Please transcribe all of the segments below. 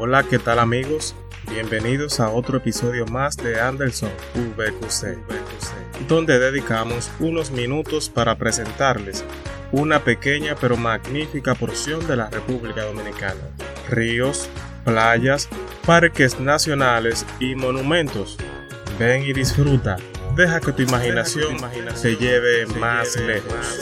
Hola, ¿qué tal amigos? Bienvenidos a otro episodio más de Anderson VQC, donde dedicamos unos minutos para presentarles una pequeña pero magnífica porción de la República Dominicana. Ríos, playas, parques nacionales y monumentos. Ven y disfruta. Deja que tu imaginación, se lleve más lejos.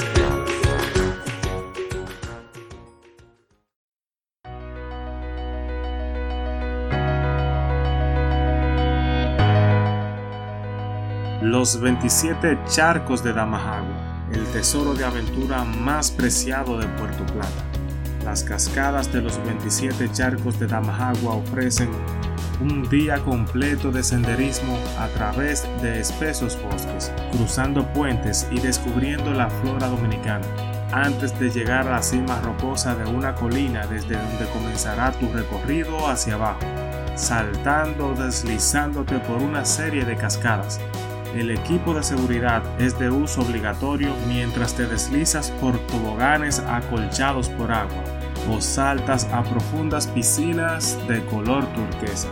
Los 27 charcos de Damajagua, el tesoro de aventura más preciado de Puerto Plata. Las cascadas de los 27 charcos de Damajagua ofrecen un día completo de senderismo a través de espesos bosques, cruzando puentes y descubriendo la flora dominicana, antes de llegar a la cima rocosa de una colina desde donde comenzará tu recorrido hacia abajo, saltando o deslizándote por una serie de cascadas el equipo de seguridad es de uso obligatorio mientras te deslizas por toboganes acolchados por agua o saltas a profundas piscinas de color turquesa.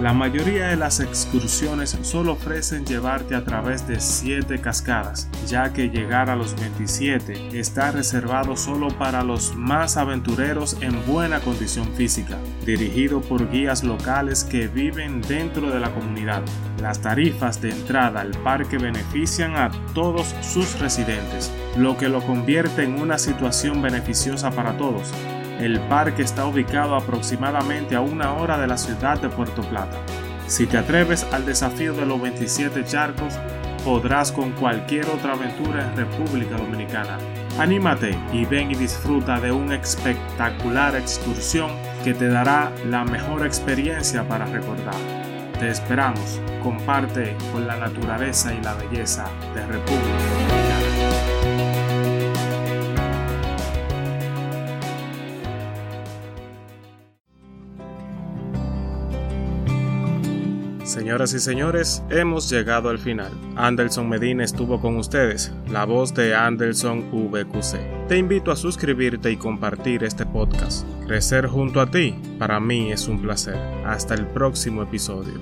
La mayoría de las excursiones solo ofrecen llevarte a través de 7 cascadas, ya que llegar a los 27 está reservado solo para los más aventureros en buena condición física, dirigido por guías locales que viven dentro de la comunidad. Las tarifas de entrada al parque benefician a todos sus residentes, lo que lo convierte en una situación beneficiosa para todos el parque está ubicado aproximadamente a una hora de la ciudad de Puerto Plata. Si te atreves al desafío de los 27 charcos, podrás con cualquier otra aventura en República Dominicana. Anímate y ven y disfruta de una espectacular excursión que te dará la mejor experiencia para recordar. Te esperamos, comparte con la naturaleza y la belleza de República Señoras y señores, hemos llegado al final. Anderson Medina estuvo con ustedes, la voz de Anderson VQC. Te invito a suscribirte y compartir este podcast. Crecer junto a ti, para mí es un placer. Hasta el próximo episodio.